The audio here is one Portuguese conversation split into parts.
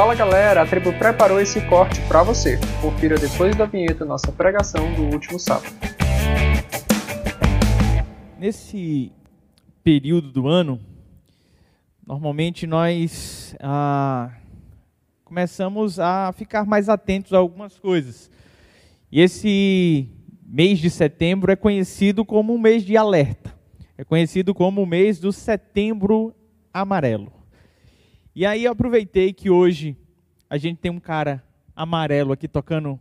Fala galera, a tribo preparou esse corte para você. Confira depois da vinheta nossa pregação do último sábado. Nesse período do ano, normalmente nós ah, começamos a ficar mais atentos a algumas coisas. E esse mês de setembro é conhecido como um mês de alerta. É conhecido como o mês do setembro amarelo. E aí eu aproveitei que hoje a gente tem um cara amarelo aqui tocando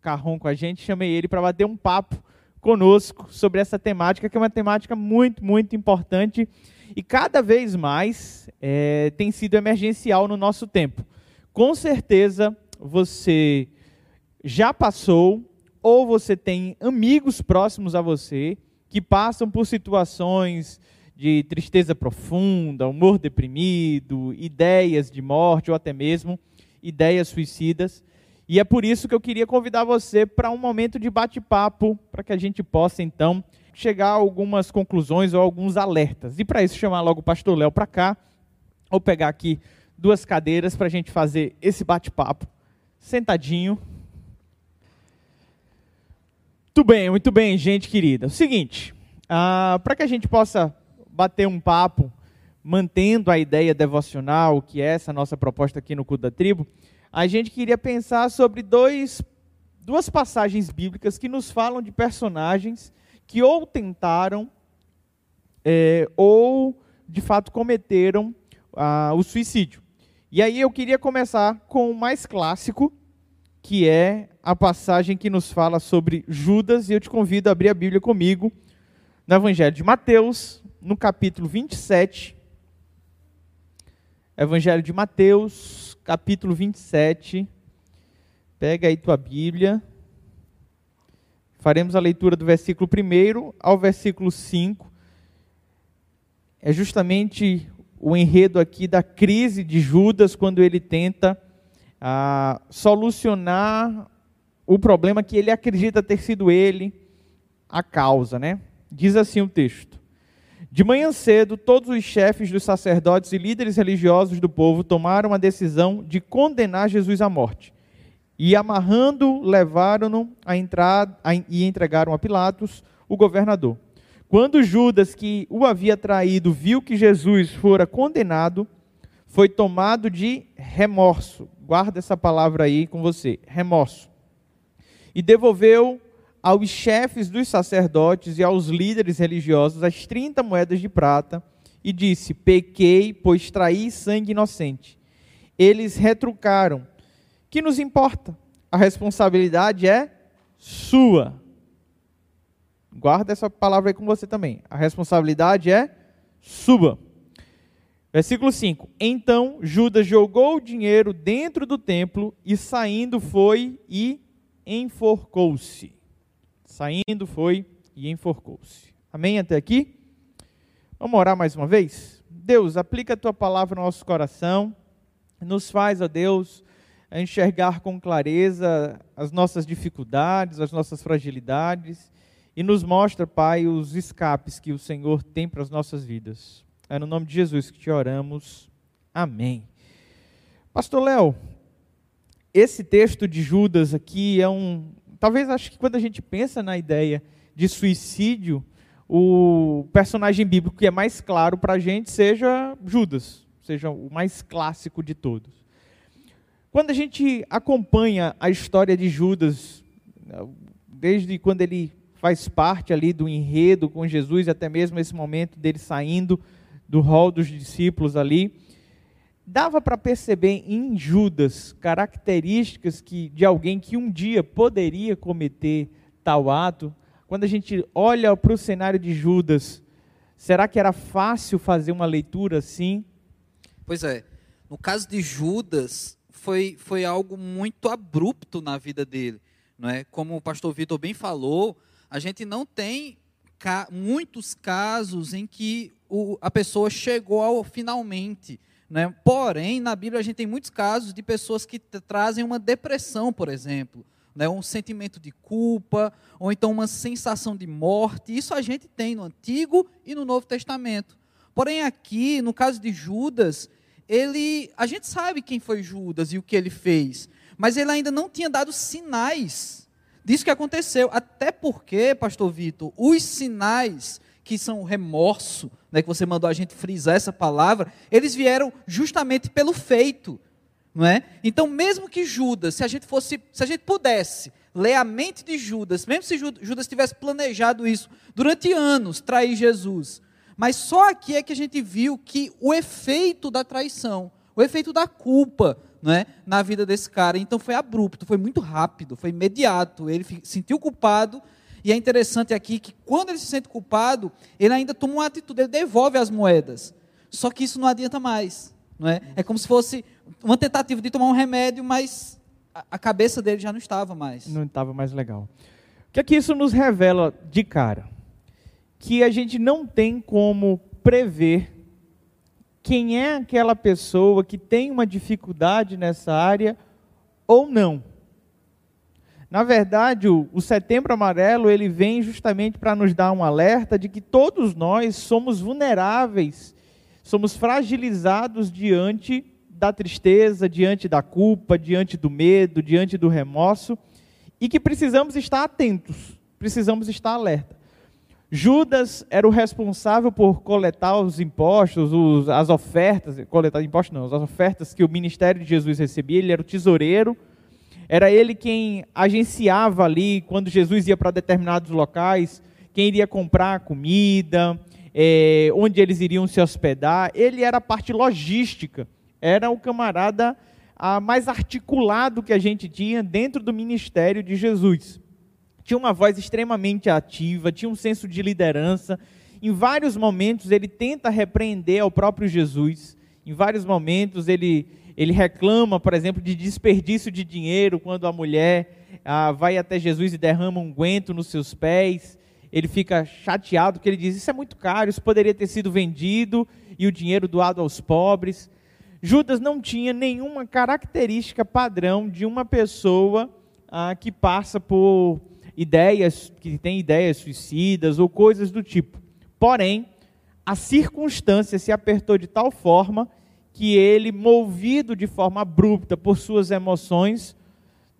carrom com a gente, chamei ele para bater um papo conosco sobre essa temática, que é uma temática muito, muito importante e cada vez mais é, tem sido emergencial no nosso tempo. Com certeza você já passou ou você tem amigos próximos a você que passam por situações de tristeza profunda, humor deprimido, ideias de morte ou até mesmo ideias suicidas. E é por isso que eu queria convidar você para um momento de bate-papo, para que a gente possa então chegar a algumas conclusões ou alguns alertas. E para isso chamar logo o pastor Léo para cá, ou pegar aqui duas cadeiras para a gente fazer esse bate-papo sentadinho. Muito bem, muito bem, gente querida. O seguinte, ah, para que a gente possa bater um papo, mantendo a ideia devocional, que é essa nossa proposta aqui no Culto da Tribo, a gente queria pensar sobre dois, duas passagens bíblicas que nos falam de personagens que ou tentaram é, ou de fato cometeram ah, o suicídio. E aí eu queria começar com o mais clássico, que é a passagem que nos fala sobre Judas, e eu te convido a abrir a Bíblia comigo no Evangelho de Mateus, no capítulo 27. Evangelho de Mateus, capítulo 27. Pega aí tua Bíblia. Faremos a leitura do versículo 1 ao versículo 5. É justamente o enredo aqui da crise de Judas, quando ele tenta ah, solucionar o problema que ele acredita ter sido ele a causa, né? Diz assim o texto: de manhã cedo, todos os chefes dos sacerdotes e líderes religiosos do povo tomaram a decisão de condenar Jesus à morte. E amarrando, levaram-no a entrar, a, e entregaram a Pilatos, o governador. Quando Judas, que o havia traído, viu que Jesus fora condenado, foi tomado de remorso. Guarda essa palavra aí com você, remorso. E devolveu aos chefes dos sacerdotes e aos líderes religiosos as 30 moedas de prata e disse: Pequei, pois traí sangue inocente. Eles retrucaram: Que nos importa? A responsabilidade é sua. Guarda essa palavra aí com você também. A responsabilidade é sua. Versículo 5: Então Judas jogou o dinheiro dentro do templo e saindo foi e enforcou-se. Saindo foi e enforcou-se. Amém até aqui? Vamos orar mais uma vez? Deus, aplica a tua palavra no nosso coração. Nos faz, ó Deus, enxergar com clareza as nossas dificuldades, as nossas fragilidades e nos mostra, Pai, os escapes que o Senhor tem para as nossas vidas. É no nome de Jesus que te oramos. Amém. Pastor Léo, esse texto de Judas aqui é um, talvez acho que quando a gente pensa na ideia de suicídio, o personagem bíblico que é mais claro para a gente seja Judas, seja o mais clássico de todos. Quando a gente acompanha a história de Judas, desde quando ele faz parte ali do enredo com Jesus, até mesmo esse momento dele saindo do rol dos discípulos ali, dava para perceber em Judas características que, de alguém que um dia poderia cometer tal ato. Quando a gente olha para o cenário de Judas, será que era fácil fazer uma leitura assim? Pois é. No caso de Judas, foi, foi algo muito abrupto na vida dele. Não é? Como o pastor Vitor bem falou, a gente não tem ca muitos casos em que o, a pessoa chegou ao finalmente né? Porém, na Bíblia a gente tem muitos casos de pessoas que trazem uma depressão, por exemplo, né? um sentimento de culpa, ou então uma sensação de morte. Isso a gente tem no Antigo e no Novo Testamento. Porém, aqui, no caso de Judas, ele, a gente sabe quem foi Judas e o que ele fez, mas ele ainda não tinha dado sinais disso que aconteceu. Até porque, pastor Vitor, os sinais que são remorso, né, que você mandou a gente frisar essa palavra, eles vieram justamente pelo feito, não é? Então, mesmo que Judas, se a gente fosse, se a gente pudesse ler a mente de Judas, mesmo se Judas tivesse planejado isso durante anos, trair Jesus, mas só aqui é que a gente viu que o efeito da traição, o efeito da culpa, não é, na vida desse cara, então foi abrupto, foi muito rápido, foi imediato. Ele se sentiu culpado e é interessante aqui que quando ele se sente culpado, ele ainda toma uma atitude, ele devolve as moedas. Só que isso não adianta mais. Não é? é como se fosse uma tentativa de tomar um remédio, mas a cabeça dele já não estava mais. Não estava mais legal. O que é que isso nos revela de cara? Que a gente não tem como prever quem é aquela pessoa que tem uma dificuldade nessa área ou não. Na verdade, o, o Setembro Amarelo ele vem justamente para nos dar um alerta de que todos nós somos vulneráveis, somos fragilizados diante da tristeza, diante da culpa, diante do medo, diante do remorso, e que precisamos estar atentos, precisamos estar alerta. Judas era o responsável por coletar os impostos, os, as ofertas, coletar impostos não, as ofertas que o ministério de Jesus recebia, ele era o tesoureiro, era ele quem agenciava ali, quando Jesus ia para determinados locais, quem iria comprar comida, é, onde eles iriam se hospedar. Ele era a parte logística, era o camarada a, mais articulado que a gente tinha dentro do ministério de Jesus. Tinha uma voz extremamente ativa, tinha um senso de liderança. Em vários momentos ele tenta repreender ao próprio Jesus. Em vários momentos ele ele reclama, por exemplo, de desperdício de dinheiro quando a mulher ah, vai até Jesus e derrama um guento nos seus pés. Ele fica chateado porque ele diz: Isso é muito caro, isso poderia ter sido vendido e o dinheiro doado aos pobres. Judas não tinha nenhuma característica padrão de uma pessoa ah, que passa por ideias, que tem ideias suicidas ou coisas do tipo. Porém, a circunstância se apertou de tal forma que ele, movido de forma abrupta por suas emoções,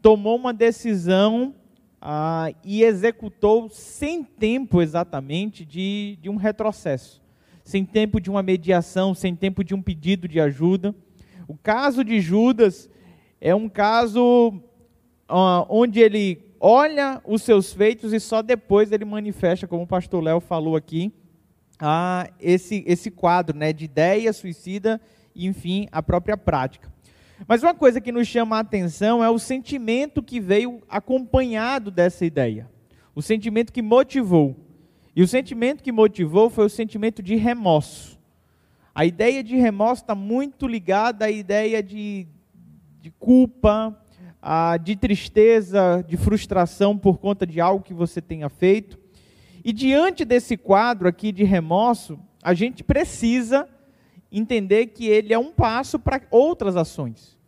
tomou uma decisão ah, e executou sem tempo exatamente de, de um retrocesso, sem tempo de uma mediação, sem tempo de um pedido de ajuda. O caso de Judas é um caso ah, onde ele olha os seus feitos e só depois ele manifesta, como o pastor Léo falou aqui, ah, esse, esse quadro né, de ideia suicida e, enfim, a própria prática. Mas uma coisa que nos chama a atenção é o sentimento que veio acompanhado dessa ideia. O sentimento que motivou. E o sentimento que motivou foi o sentimento de remorso. A ideia de remorso está muito ligada à ideia de, de culpa, a, de tristeza, de frustração por conta de algo que você tenha feito. E diante desse quadro aqui de remorso, a gente precisa entender que ele é um passo para outras ações.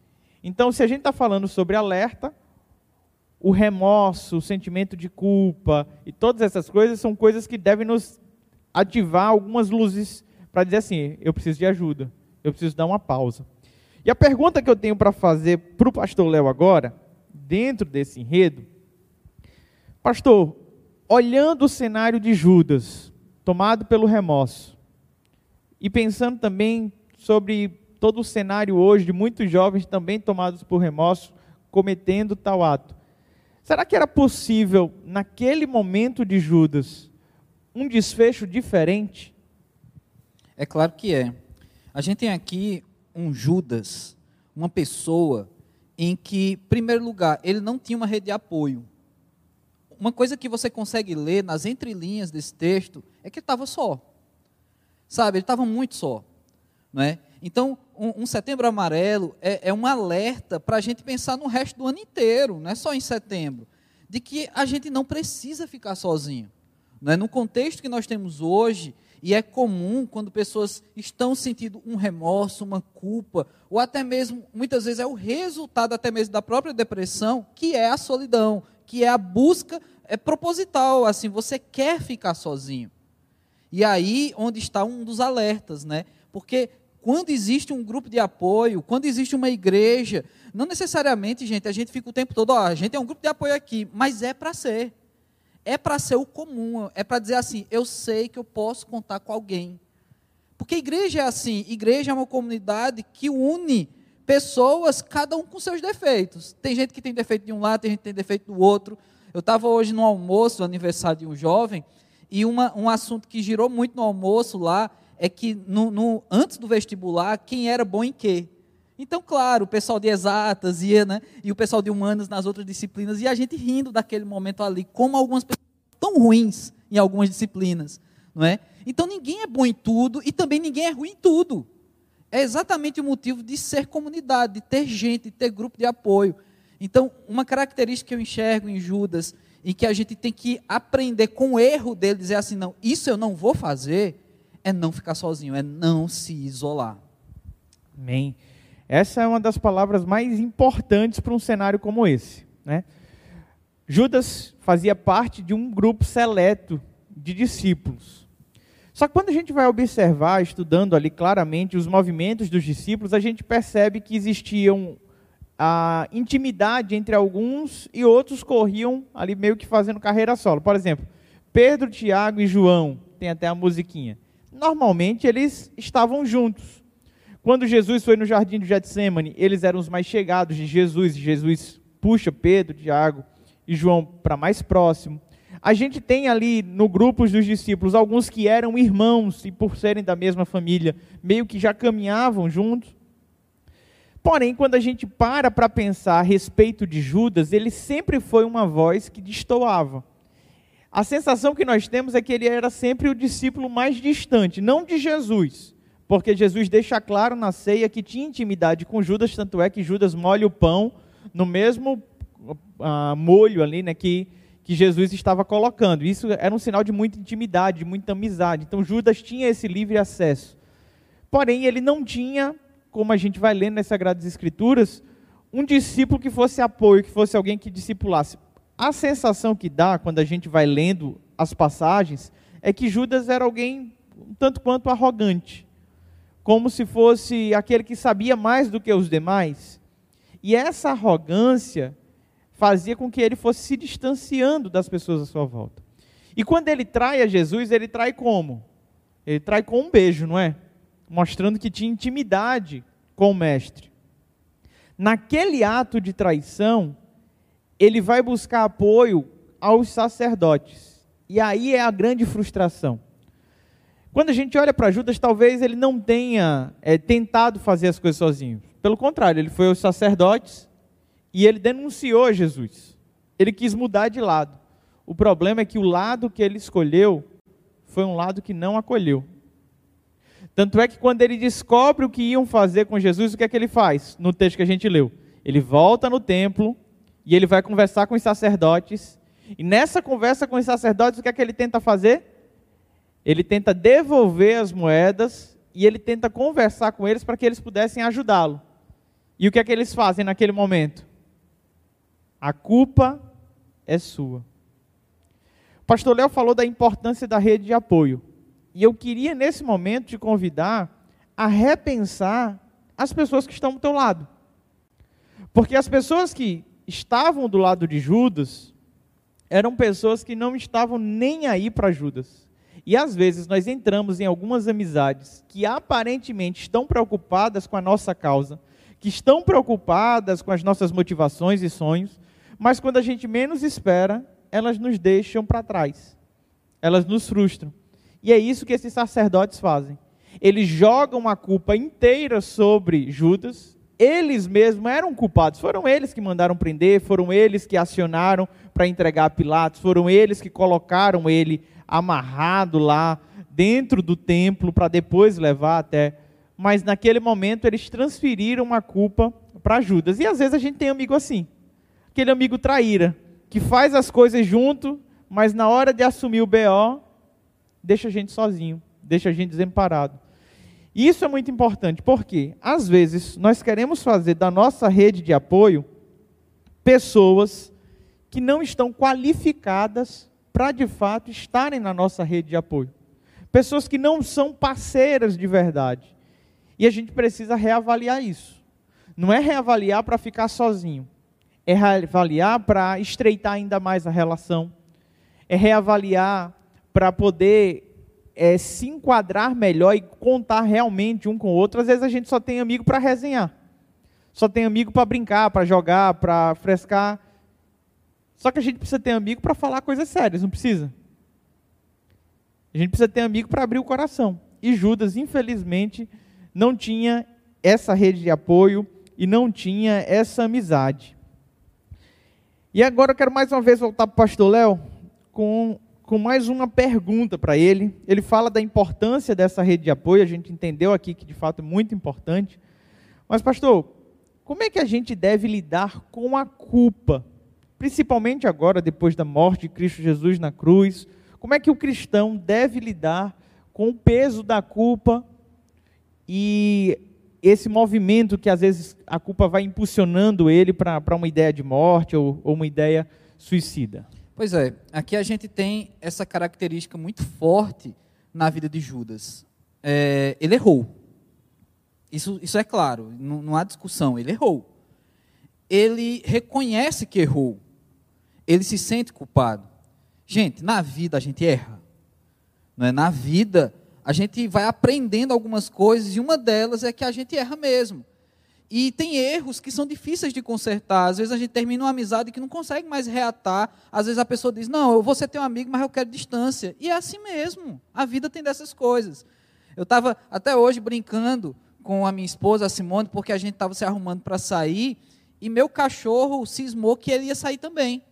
Então, se a gente está falando sobre alerta, o remorso, o sentimento de culpa e todas essas coisas são coisas que devem nos ativar algumas luzes para dizer assim: eu preciso de ajuda, eu preciso dar uma pausa. E a pergunta que eu tenho para fazer para o pastor Léo agora, dentro desse enredo, pastor, olhando o cenário de Judas, tomado pelo remorso, e pensando também sobre todo o cenário hoje de muitos jovens também tomados por remorso, cometendo tal ato. Será que era possível, naquele momento de Judas, um desfecho diferente? É claro que é. A gente tem aqui um Judas, uma pessoa em que, em primeiro lugar, ele não tinha uma rede de apoio. Uma coisa que você consegue ler nas entrelinhas desse texto é que ele estava só. Sabe, ele estava muito só. Não é? Então, um, um setembro amarelo é, é um alerta para a gente pensar no resto do ano inteiro, não é só em setembro, de que a gente não precisa ficar sozinho. Não é? No contexto que nós temos hoje, e é comum quando pessoas estão sentindo um remorso, uma culpa, ou até mesmo, muitas vezes, é o resultado até mesmo da própria depressão, que é a solidão, que é a busca é proposital, assim, você quer ficar sozinho. E aí onde está um dos alertas, né? Porque quando existe um grupo de apoio, quando existe uma igreja, não necessariamente, gente, a gente fica o tempo todo, ó, a gente é um grupo de apoio aqui, mas é para ser. É para ser o comum, é para dizer assim, eu sei que eu posso contar com alguém. Porque igreja é assim, igreja é uma comunidade que une pessoas, cada um com seus defeitos. Tem gente que tem defeito de um lado, tem gente que tem defeito do outro. Eu estava hoje no almoço, aniversário de um jovem, e uma, um assunto que girou muito no almoço lá é que no, no, antes do vestibular, quem era bom em quê? Então, claro, o pessoal de exatas ia, né? E o pessoal de humanas nas outras disciplinas, e a gente rindo daquele momento ali, como algumas pessoas tão ruins em algumas disciplinas, não é? Então ninguém é bom em tudo e também ninguém é ruim em tudo. É exatamente o motivo de ser comunidade, de ter gente, de ter grupo de apoio. Então, uma característica que eu enxergo em Judas e que a gente tem que aprender com o erro dele, dizer assim, não, isso eu não vou fazer, é não ficar sozinho, é não se isolar. Amém. Essa é uma das palavras mais importantes para um cenário como esse. Né? Judas fazia parte de um grupo seleto de discípulos. Só que quando a gente vai observar, estudando ali claramente os movimentos dos discípulos, a gente percebe que existiam a intimidade entre alguns e outros corriam ali meio que fazendo carreira solo. Por exemplo, Pedro, Tiago e João, tem até a musiquinha normalmente eles estavam juntos. Quando Jesus foi no jardim do Getsemane, eles eram os mais chegados de Jesus, e Jesus puxa Pedro, Tiago e João para mais próximo. A gente tem ali no grupo dos discípulos alguns que eram irmãos e por serem da mesma família, meio que já caminhavam juntos. Porém, quando a gente para para pensar a respeito de Judas, ele sempre foi uma voz que destoava. A sensação que nós temos é que ele era sempre o discípulo mais distante, não de Jesus, porque Jesus deixa claro na ceia que tinha intimidade com Judas, tanto é que Judas molha o pão no mesmo uh, molho ali, né, que, que Jesus estava colocando. Isso era um sinal de muita intimidade, de muita amizade. Então Judas tinha esse livre acesso. Porém, ele não tinha, como a gente vai lendo nas Sagradas Escrituras, um discípulo que fosse apoio, que fosse alguém que discipulasse. A sensação que dá quando a gente vai lendo as passagens é que Judas era alguém um tanto quanto arrogante, como se fosse aquele que sabia mais do que os demais. E essa arrogância fazia com que ele fosse se distanciando das pessoas à sua volta. E quando ele trai a Jesus, ele trai como? Ele trai com um beijo, não é? Mostrando que tinha intimidade com o mestre. Naquele ato de traição, ele vai buscar apoio aos sacerdotes. E aí é a grande frustração. Quando a gente olha para Judas, talvez ele não tenha é, tentado fazer as coisas sozinho. Pelo contrário, ele foi aos sacerdotes e ele denunciou Jesus. Ele quis mudar de lado. O problema é que o lado que ele escolheu foi um lado que não acolheu. Tanto é que quando ele descobre o que iam fazer com Jesus, o que é que ele faz? No texto que a gente leu. Ele volta no templo, e ele vai conversar com os sacerdotes. E nessa conversa com os sacerdotes, o que é que ele tenta fazer? Ele tenta devolver as moedas e ele tenta conversar com eles para que eles pudessem ajudá-lo. E o que é que eles fazem naquele momento? A culpa é sua. O pastor Léo falou da importância da rede de apoio. E eu queria, nesse momento, te convidar a repensar as pessoas que estão do teu lado. Porque as pessoas que estavam do lado de Judas eram pessoas que não estavam nem aí para Judas. E às vezes nós entramos em algumas amizades que aparentemente estão preocupadas com a nossa causa, que estão preocupadas com as nossas motivações e sonhos, mas quando a gente menos espera, elas nos deixam para trás. Elas nos frustram. E é isso que esses sacerdotes fazem. Eles jogam a culpa inteira sobre Judas eles mesmos eram culpados. Foram eles que mandaram prender, foram eles que acionaram para entregar a Pilatos, foram eles que colocaram ele amarrado lá dentro do templo para depois levar até. Mas naquele momento eles transferiram a culpa para Judas. E às vezes a gente tem amigo assim, aquele amigo traíra, que faz as coisas junto, mas na hora de assumir o BO, deixa a gente sozinho, deixa a gente desamparado. Isso é muito importante, porque às vezes nós queremos fazer da nossa rede de apoio pessoas que não estão qualificadas para de fato estarem na nossa rede de apoio. Pessoas que não são parceiras de verdade. E a gente precisa reavaliar isso. Não é reavaliar para ficar sozinho, é reavaliar para estreitar ainda mais a relação, é reavaliar para poder é, se enquadrar melhor e contar realmente um com o outro. Às vezes a gente só tem amigo para resenhar, só tem amigo para brincar, para jogar, para frescar. Só que a gente precisa ter amigo para falar coisas sérias, não precisa? A gente precisa ter amigo para abrir o coração. E Judas, infelizmente, não tinha essa rede de apoio e não tinha essa amizade. E agora eu quero mais uma vez voltar para o pastor Léo com, com mais uma pergunta para ele. Ele fala da importância dessa rede de apoio, a gente entendeu aqui que de fato é muito importante. Mas, pastor, como é que a gente deve lidar com a culpa? Principalmente agora, depois da morte de Cristo Jesus na cruz. Como é que o cristão deve lidar com o peso da culpa e esse movimento que às vezes a culpa vai impulsionando ele para uma ideia de morte ou, ou uma ideia suicida? Pois é, aqui a gente tem essa característica muito forte na vida de Judas. É, ele errou. Isso, isso é claro, não, não, há discussão, ele errou. Ele reconhece que errou. Ele se sente culpado. Gente, na vida a gente erra. Não é? Na vida a gente vai aprendendo algumas coisas e uma delas é que a gente erra mesmo. E tem erros que são difíceis de consertar. Às vezes a gente termina uma amizade que não consegue mais reatar. Às vezes a pessoa diz: Não, eu vou ser teu amigo, mas eu quero distância. E é assim mesmo. A vida tem dessas coisas. Eu estava até hoje brincando com a minha esposa, a Simone, porque a gente estava se arrumando para sair. E meu cachorro cismou que ele ia sair também.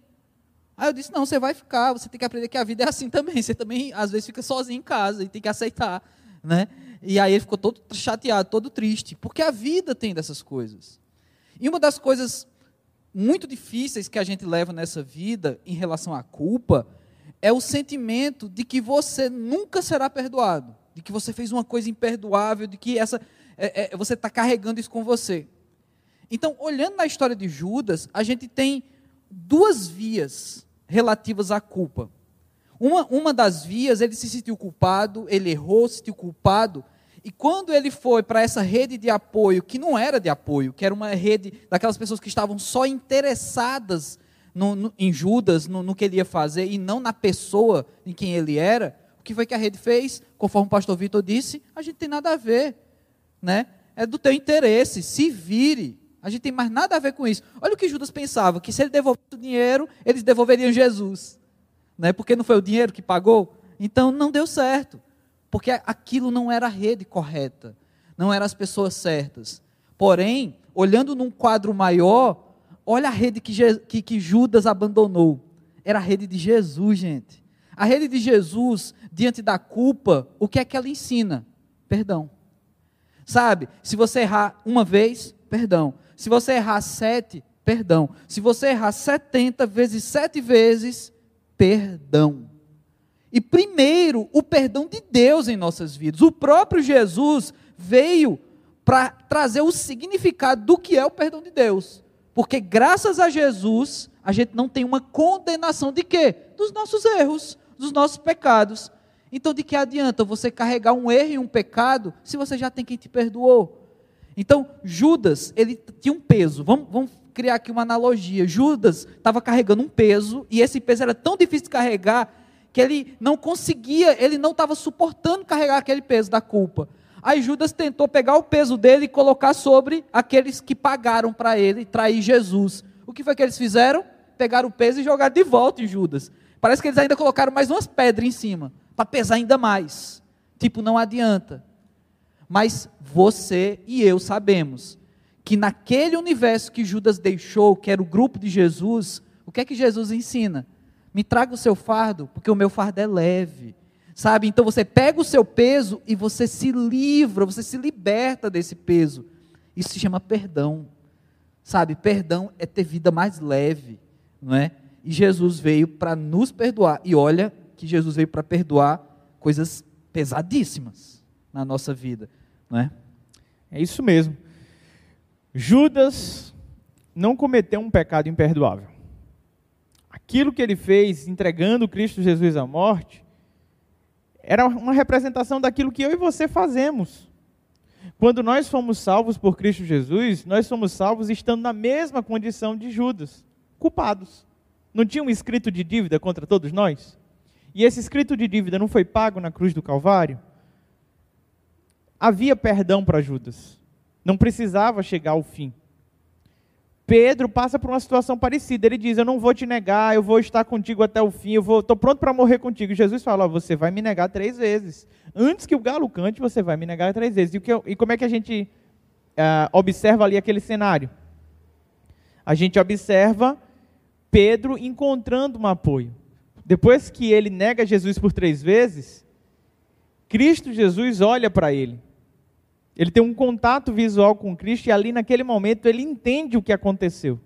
Aí eu disse: Não, você vai ficar. Você tem que aprender que a vida é assim também. Você também, às vezes, fica sozinho em casa e tem que aceitar. Né? E aí ele ficou todo chateado, todo triste, porque a vida tem dessas coisas. E uma das coisas muito difíceis que a gente leva nessa vida em relação à culpa é o sentimento de que você nunca será perdoado, de que você fez uma coisa imperdoável, de que essa é, é, você está carregando isso com você. Então, olhando na história de Judas, a gente tem duas vias relativas à culpa. Uma, uma das vias, ele se sentiu culpado, ele errou, se sentiu culpado, e quando ele foi para essa rede de apoio, que não era de apoio, que era uma rede daquelas pessoas que estavam só interessadas no, no, em Judas, no, no, que ele ia fazer, e não na pessoa em quem ele era, o que foi que a rede fez? Conforme o pastor Vitor disse, a gente tem nada a ver. Né? É do teu interesse, se vire. A gente tem mais nada a ver com isso. Olha o que Judas pensava, que se ele devolvesse o dinheiro, eles devolveriam Jesus. Né? Porque não foi o dinheiro que pagou? Então não deu certo porque aquilo não era a rede correta, não eram as pessoas certas. Porém, olhando num quadro maior, olha a rede que, que, que Judas abandonou. Era a rede de Jesus, gente. A rede de Jesus, diante da culpa, o que é que ela ensina? Perdão. Sabe, se você errar uma vez, perdão. Se você errar sete, perdão. Se você errar setenta vezes sete vezes, perdão. E primeiro, o perdão de Deus em nossas vidas. O próprio Jesus veio para trazer o significado do que é o perdão de Deus. Porque graças a Jesus, a gente não tem uma condenação de quê? Dos nossos erros, dos nossos pecados. Então, de que adianta você carregar um erro e um pecado se você já tem quem te perdoou? Então, Judas, ele tinha um peso. Vamos, vamos criar aqui uma analogia. Judas estava carregando um peso e esse peso era tão difícil de carregar que ele não conseguia, ele não estava suportando carregar aquele peso da culpa. Aí Judas tentou pegar o peso dele e colocar sobre aqueles que pagaram para ele trair Jesus. O que foi que eles fizeram? Pegaram o peso e jogaram de volta em Judas. Parece que eles ainda colocaram mais umas pedras em cima, para pesar ainda mais. Tipo, não adianta. Mas você e eu sabemos que naquele universo que Judas deixou, que era o grupo de Jesus, o que é que Jesus ensina? Me traga o seu fardo, porque o meu fardo é leve. Sabe? Então você pega o seu peso e você se livra, você se liberta desse peso. Isso se chama perdão. Sabe? Perdão é ter vida mais leve, não é? E Jesus veio para nos perdoar. E olha que Jesus veio para perdoar coisas pesadíssimas na nossa vida, não é? É isso mesmo. Judas não cometeu um pecado imperdoável aquilo que ele fez entregando Cristo Jesus à morte era uma representação daquilo que eu e você fazemos. Quando nós fomos salvos por Cristo Jesus, nós somos salvos estando na mesma condição de Judas, culpados. Não tinha um escrito de dívida contra todos nós? E esse escrito de dívida não foi pago na cruz do Calvário? Havia perdão para Judas. Não precisava chegar ao fim. Pedro passa por uma situação parecida. Ele diz: Eu não vou te negar, eu vou estar contigo até o fim, eu estou pronto para morrer contigo. Jesus fala: Você vai me negar três vezes. Antes que o galo cante, você vai me negar três vezes. E, que, e como é que a gente uh, observa ali aquele cenário? A gente observa Pedro encontrando um apoio. Depois que ele nega Jesus por três vezes, Cristo Jesus olha para ele ele tem um contato visual com Cristo e ali naquele momento ele entende o que aconteceu.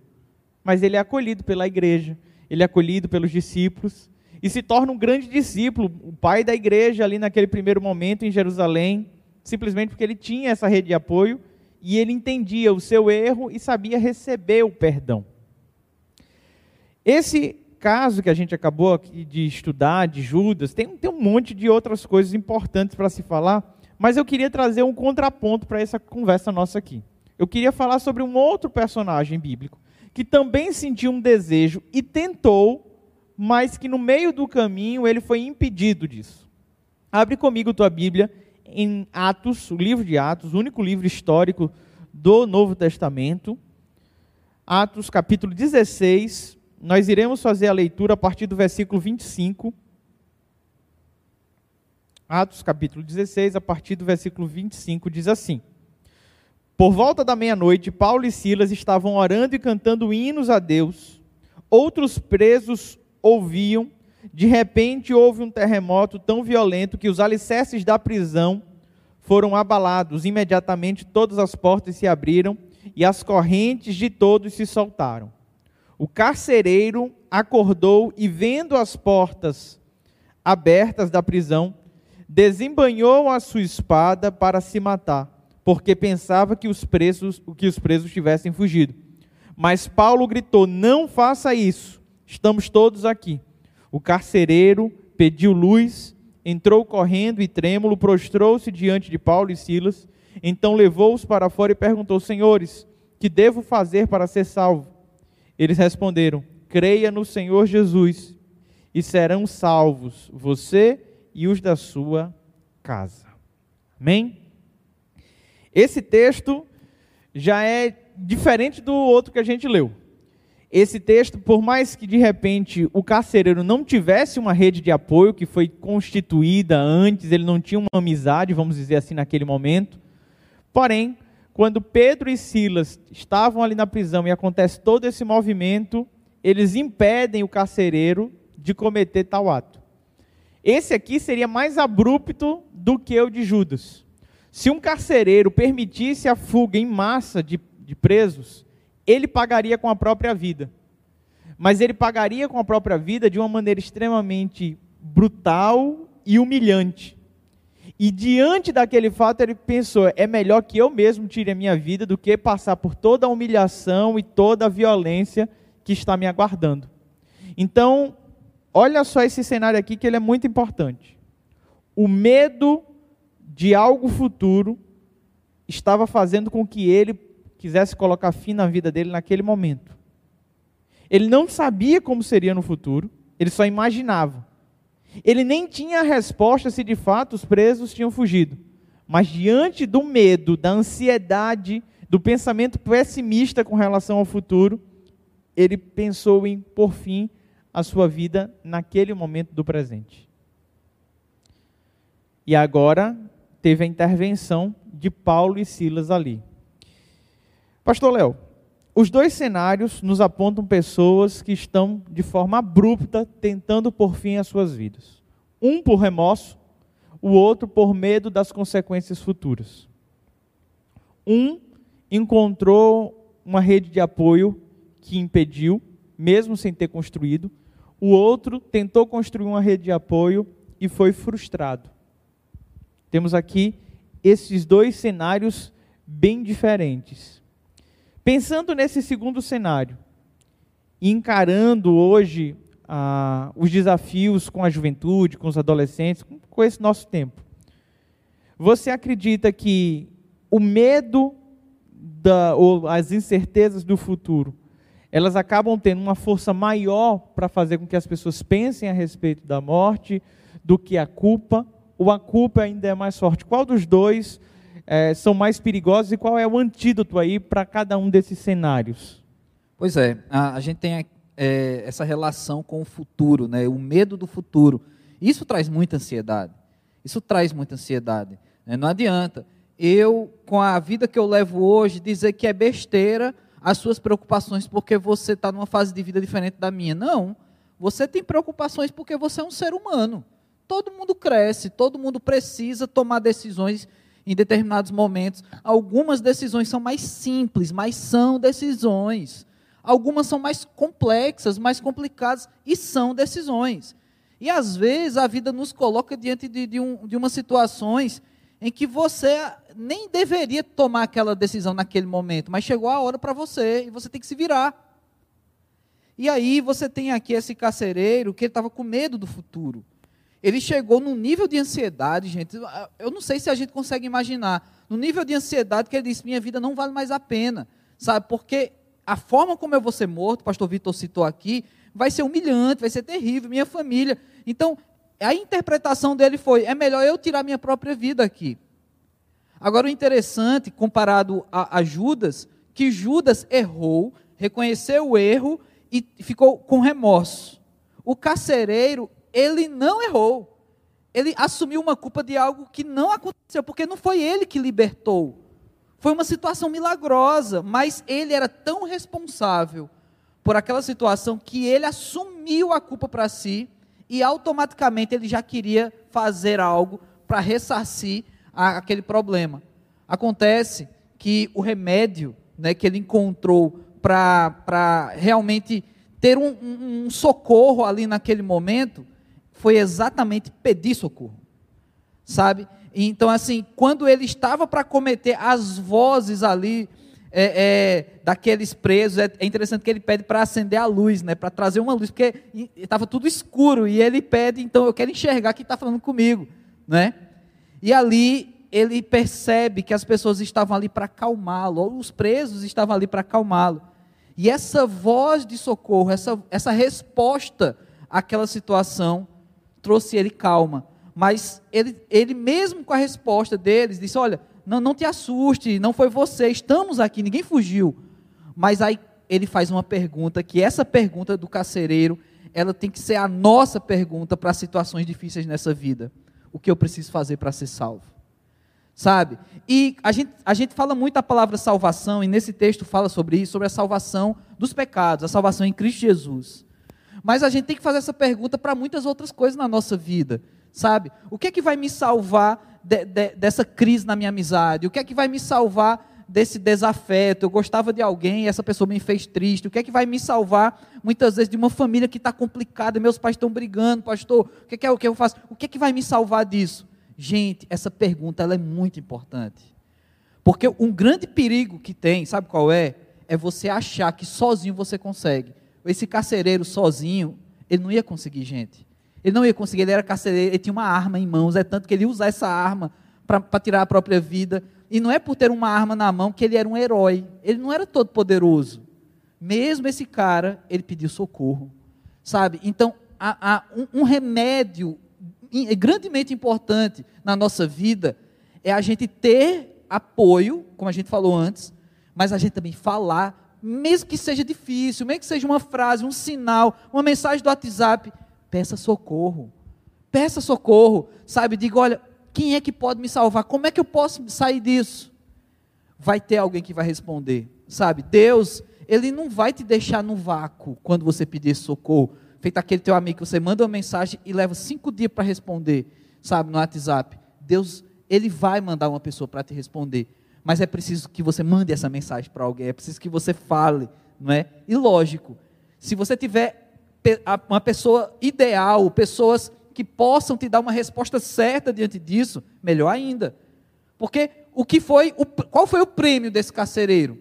Mas ele é acolhido pela igreja, ele é acolhido pelos discípulos e se torna um grande discípulo, o pai da igreja ali naquele primeiro momento em Jerusalém, simplesmente porque ele tinha essa rede de apoio e ele entendia o seu erro e sabia receber o perdão. Esse caso que a gente acabou aqui de estudar, de Judas, tem, tem um monte de outras coisas importantes para se falar, mas eu queria trazer um contraponto para essa conversa nossa aqui. Eu queria falar sobre um outro personagem bíblico que também sentiu um desejo e tentou, mas que no meio do caminho ele foi impedido disso. Abre comigo tua Bíblia em Atos, o livro de Atos, o único livro histórico do Novo Testamento. Atos capítulo 16. Nós iremos fazer a leitura a partir do versículo 25 Atos capítulo 16, a partir do versículo 25, diz assim: Por volta da meia-noite, Paulo e Silas estavam orando e cantando hinos a Deus. Outros presos ouviam. De repente, houve um terremoto tão violento que os alicerces da prisão foram abalados. Imediatamente, todas as portas se abriram e as correntes de todos se soltaram. O carcereiro acordou e, vendo as portas abertas da prisão, desembanhou a sua espada para se matar, porque pensava que os presos, que os presos tivessem fugido. Mas Paulo gritou: Não faça isso, estamos todos aqui. O carcereiro pediu luz, entrou correndo e trêmulo, prostrou-se diante de Paulo e Silas, então levou-os para fora e perguntou: Senhores, que devo fazer para ser salvo? Eles responderam: Creia no Senhor Jesus e serão salvos você e os da sua casa. Amém? Esse texto já é diferente do outro que a gente leu. Esse texto, por mais que de repente o carcereiro não tivesse uma rede de apoio que foi constituída antes, ele não tinha uma amizade, vamos dizer assim, naquele momento. Porém, quando Pedro e Silas estavam ali na prisão e acontece todo esse movimento, eles impedem o carcereiro de cometer tal ato. Esse aqui seria mais abrupto do que o de Judas. Se um carcereiro permitisse a fuga em massa de, de presos, ele pagaria com a própria vida. Mas ele pagaria com a própria vida de uma maneira extremamente brutal e humilhante. E diante daquele fato, ele pensou: é melhor que eu mesmo tire a minha vida do que passar por toda a humilhação e toda a violência que está me aguardando. Então, Olha só esse cenário aqui que ele é muito importante. O medo de algo futuro estava fazendo com que ele quisesse colocar fim na vida dele naquele momento. Ele não sabia como seria no futuro, ele só imaginava. Ele nem tinha a resposta se de fato os presos tinham fugido. Mas diante do medo, da ansiedade, do pensamento pessimista com relação ao futuro, ele pensou em, por fim, a sua vida naquele momento do presente. E agora teve a intervenção de Paulo e Silas ali. Pastor Léo, os dois cenários nos apontam pessoas que estão de forma abrupta tentando por fim as suas vidas. Um por remorso, o outro por medo das consequências futuras. Um encontrou uma rede de apoio que impediu, mesmo sem ter construído, o outro tentou construir uma rede de apoio e foi frustrado. Temos aqui esses dois cenários bem diferentes. Pensando nesse segundo cenário, encarando hoje ah, os desafios com a juventude, com os adolescentes, com esse nosso tempo, você acredita que o medo da, ou as incertezas do futuro, elas acabam tendo uma força maior para fazer com que as pessoas pensem a respeito da morte do que a culpa, ou a culpa ainda é mais forte. Qual dos dois é, são mais perigosos e qual é o antídoto aí para cada um desses cenários? Pois é, a, a gente tem é, essa relação com o futuro, né? o medo do futuro. Isso traz muita ansiedade. Isso traz muita ansiedade. Né? Não adianta eu, com a vida que eu levo hoje, dizer que é besteira as suas preocupações porque você está numa fase de vida diferente da minha. Não. Você tem preocupações porque você é um ser humano. Todo mundo cresce, todo mundo precisa tomar decisões em determinados momentos. Algumas decisões são mais simples, mas são decisões. Algumas são mais complexas, mais complicadas e são decisões. E às vezes a vida nos coloca diante de, de, um, de umas situações em que você nem deveria tomar aquela decisão naquele momento, mas chegou a hora para você e você tem que se virar. E aí você tem aqui esse carcereiro que ele estava com medo do futuro. Ele chegou num nível de ansiedade, gente. Eu não sei se a gente consegue imaginar. No nível de ansiedade que ele disse: minha vida não vale mais a pena. Sabe? Porque a forma como eu vou ser morto, o pastor Vitor citou aqui, vai ser humilhante, vai ser terrível, minha família. Então, a interpretação dele foi: é melhor eu tirar minha própria vida aqui. Agora, o interessante, comparado a, a Judas, que Judas errou, reconheceu o erro e ficou com remorso. O carcereiro, ele não errou. Ele assumiu uma culpa de algo que não aconteceu, porque não foi ele que libertou. Foi uma situação milagrosa, mas ele era tão responsável por aquela situação que ele assumiu a culpa para si e automaticamente ele já queria fazer algo para ressarcir a, aquele problema. Acontece que o remédio né, que ele encontrou para realmente ter um, um, um socorro ali naquele momento foi exatamente pedir socorro. Sabe? Então, assim, quando ele estava para cometer as vozes ali é, é, daqueles presos, é, é, interessante que ele pede para acender a luz, né, para trazer uma luz, porque estava tudo escuro, e ele pede, então, eu quero enxergar quem está falando comigo. Né? E ali ele percebe que as pessoas estavam ali para acalmá-lo, os presos estavam ali para acalmá-lo. E essa voz de socorro, essa, essa resposta àquela situação, trouxe ele calma mas ele, ele mesmo com a resposta deles, disse: Olha, não, não te assuste, não foi você, estamos aqui, ninguém fugiu. Mas aí ele faz uma pergunta, que essa pergunta do carcereiro, ela tem que ser a nossa pergunta para situações difíceis nessa vida. O que eu preciso fazer para ser salvo? Sabe? E a gente, a gente fala muito a palavra salvação, e nesse texto fala sobre isso, sobre a salvação dos pecados, a salvação em Cristo Jesus. Mas a gente tem que fazer essa pergunta para muitas outras coisas na nossa vida sabe? O que é que vai me salvar de, de, dessa crise na minha amizade? O que é que vai me salvar desse desafeto? Eu gostava de alguém e essa pessoa me fez triste. O que é que vai me salvar, muitas vezes, de uma família que está complicada? Meus pais estão brigando, pastor. O que é, que é o que eu faço? O que é que vai me salvar disso? Gente, essa pergunta ela é muito importante. Porque um grande perigo que tem, sabe qual é? É você achar que sozinho você consegue. Esse carcereiro sozinho, ele não ia conseguir, gente. Ele não ia conseguir, ele era carcereiro, ele tinha uma arma em mãos, é tanto que ele ia usar essa arma para tirar a própria vida. E não é por ter uma arma na mão que ele era um herói. Ele não era todo poderoso. Mesmo esse cara, ele pediu socorro. Sabe? Então, há, há um, um remédio grandemente importante na nossa vida é a gente ter apoio, como a gente falou antes, mas a gente também falar, mesmo que seja difícil, mesmo que seja uma frase, um sinal, uma mensagem do WhatsApp, peça socorro. Peça socorro, sabe? Diga, olha, quem é que pode me salvar? Como é que eu posso sair disso? Vai ter alguém que vai responder, sabe? Deus, ele não vai te deixar no vácuo quando você pedir socorro. Feito aquele teu amigo que você manda uma mensagem e leva cinco dias para responder, sabe, no WhatsApp. Deus, ele vai mandar uma pessoa para te responder. Mas é preciso que você mande essa mensagem para alguém, é preciso que você fale, não é? E lógico, se você tiver uma pessoa ideal, pessoas que possam te dar uma resposta certa diante disso, melhor ainda. Porque o que foi, o, qual foi o prêmio desse carcereiro?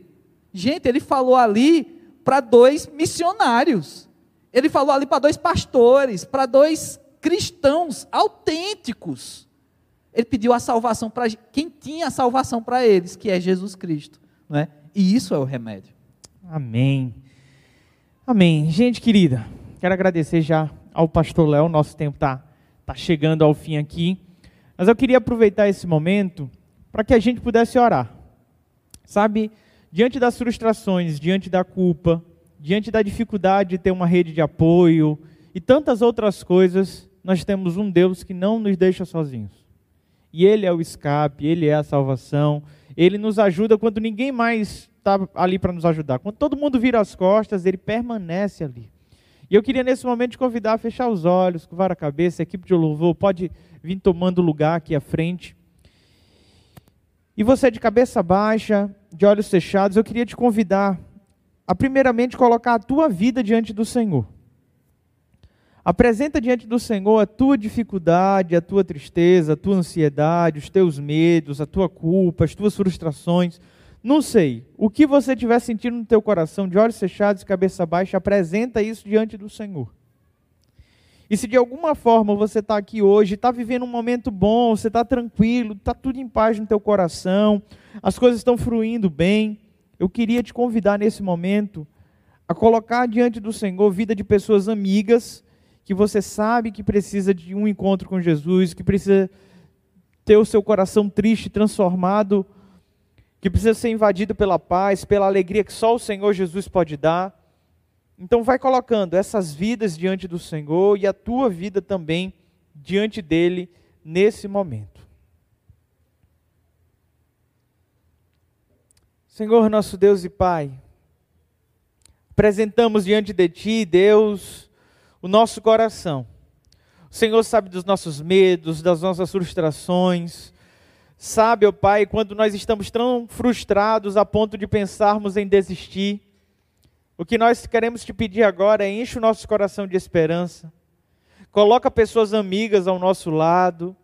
Gente, ele falou ali para dois missionários. Ele falou ali para dois pastores, para dois cristãos autênticos. Ele pediu a salvação para quem tinha a salvação para eles, que é Jesus Cristo. Não é? E isso é o remédio. Amém. Amém. Gente querida, quero agradecer já ao pastor Léo. Nosso tempo está tá chegando ao fim aqui. Mas eu queria aproveitar esse momento para que a gente pudesse orar. Sabe, diante das frustrações, diante da culpa, diante da dificuldade de ter uma rede de apoio e tantas outras coisas, nós temos um Deus que não nos deixa sozinhos. E Ele é o escape, Ele é a salvação, Ele nos ajuda quando ninguém mais está ali para nos ajudar. Quando todo mundo vira as costas, Ele permanece ali. E eu queria nesse momento te convidar a fechar os olhos, curvar a cabeça, a equipe de louvor pode vir tomando lugar aqui à frente. E você de cabeça baixa, de olhos fechados, eu queria te convidar a primeiramente colocar a tua vida diante do Senhor. Apresenta diante do Senhor a tua dificuldade, a tua tristeza, a tua ansiedade, os teus medos, a tua culpa, as tuas frustrações. Não sei, o que você estiver sentindo no teu coração, de olhos fechados e cabeça baixa, apresenta isso diante do Senhor. E se de alguma forma você está aqui hoje, está vivendo um momento bom, você está tranquilo, está tudo em paz no teu coração, as coisas estão fluindo bem, eu queria te convidar nesse momento a colocar diante do Senhor vida de pessoas amigas, que você sabe que precisa de um encontro com Jesus, que precisa ter o seu coração triste transformado, que precisa ser invadido pela paz, pela alegria que só o Senhor Jesus pode dar. Então vai colocando essas vidas diante do Senhor e a tua vida também diante dele nesse momento. Senhor nosso Deus e Pai, apresentamos diante de Ti, Deus, o nosso coração. O Senhor sabe dos nossos medos, das nossas frustrações. Sabe, ó Pai, quando nós estamos tão frustrados a ponto de pensarmos em desistir. O que nós queremos te pedir agora é enche o nosso coração de esperança. Coloca pessoas amigas ao nosso lado.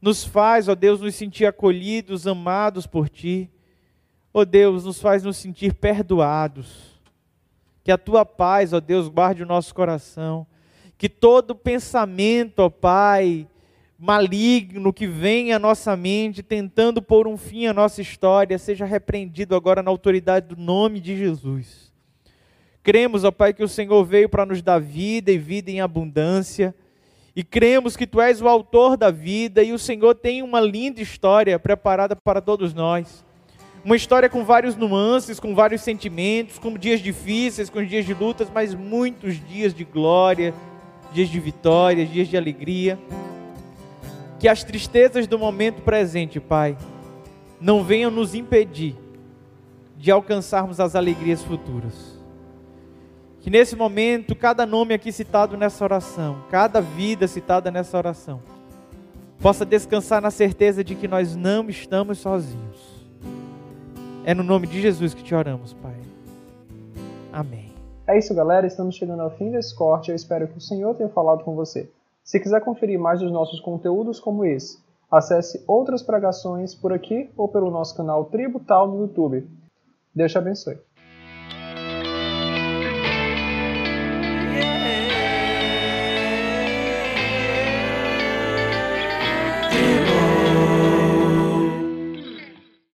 Nos faz, ó Deus, nos sentir acolhidos, amados por ti. Ó Deus, nos faz nos sentir perdoados. Que a tua paz, ó Deus, guarde o nosso coração. Que todo pensamento, ó Pai, maligno que vem à nossa mente, tentando pôr um fim à nossa história, seja repreendido agora na autoridade do nome de Jesus. Cremos, ó Pai, que o Senhor veio para nos dar vida e vida em abundância. E cremos que Tu és o autor da vida e o Senhor tem uma linda história preparada para todos nós. Uma história com vários nuances, com vários sentimentos, com dias difíceis, com dias de lutas, mas muitos dias de glória, dias de vitória, dias de alegria. Que as tristezas do momento presente, Pai, não venham nos impedir de alcançarmos as alegrias futuras. Que nesse momento, cada nome aqui citado nessa oração, cada vida citada nessa oração, possa descansar na certeza de que nós não estamos sozinhos. É no nome de Jesus que te oramos, Pai. Amém. É isso, galera. Estamos chegando ao fim desse corte. Eu espero que o Senhor tenha falado com você. Se quiser conferir mais dos nossos conteúdos como esse, acesse outras pregações por aqui ou pelo nosso canal Tributal no YouTube. Deus te abençoe.